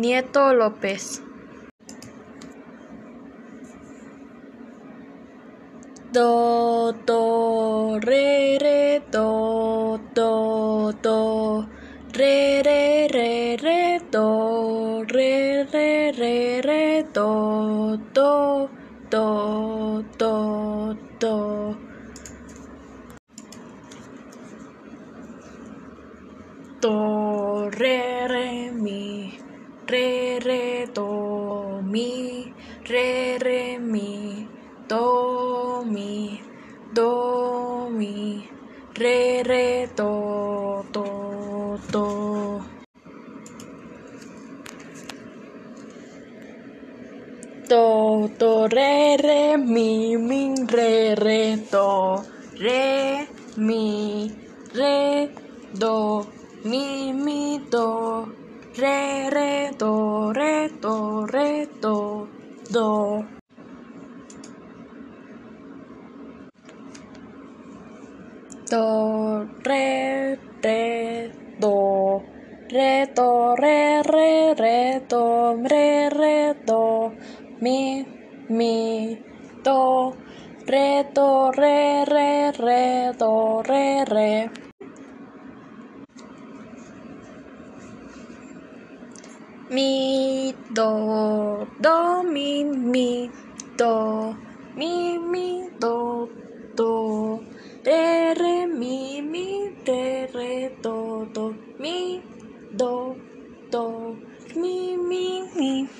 Nieto López. Do, do, re, re, do, do, do, re, re, re, re, do, re, re, re, re, do, do, do, do, do. Do, re, re, mi, re, re, do, mi, re, re, mi, do, mi, do, mi, re, re, do, do, do. Do, do, re, re, mi, mi, re, re, do, re, mi, re, do, mi, mi, do, re, re, do, re, do, re, do, do. Do, re, re, do, re, do, re, re, re, do, re, re, do, mi, mi, do, re, do, re, re, re, do, re, re. Mi, do, do, mi, mi, do, mi, mi, do, do, re, re, mi, mi, re, re, do, do, mi, do, do, mi, mi, mi.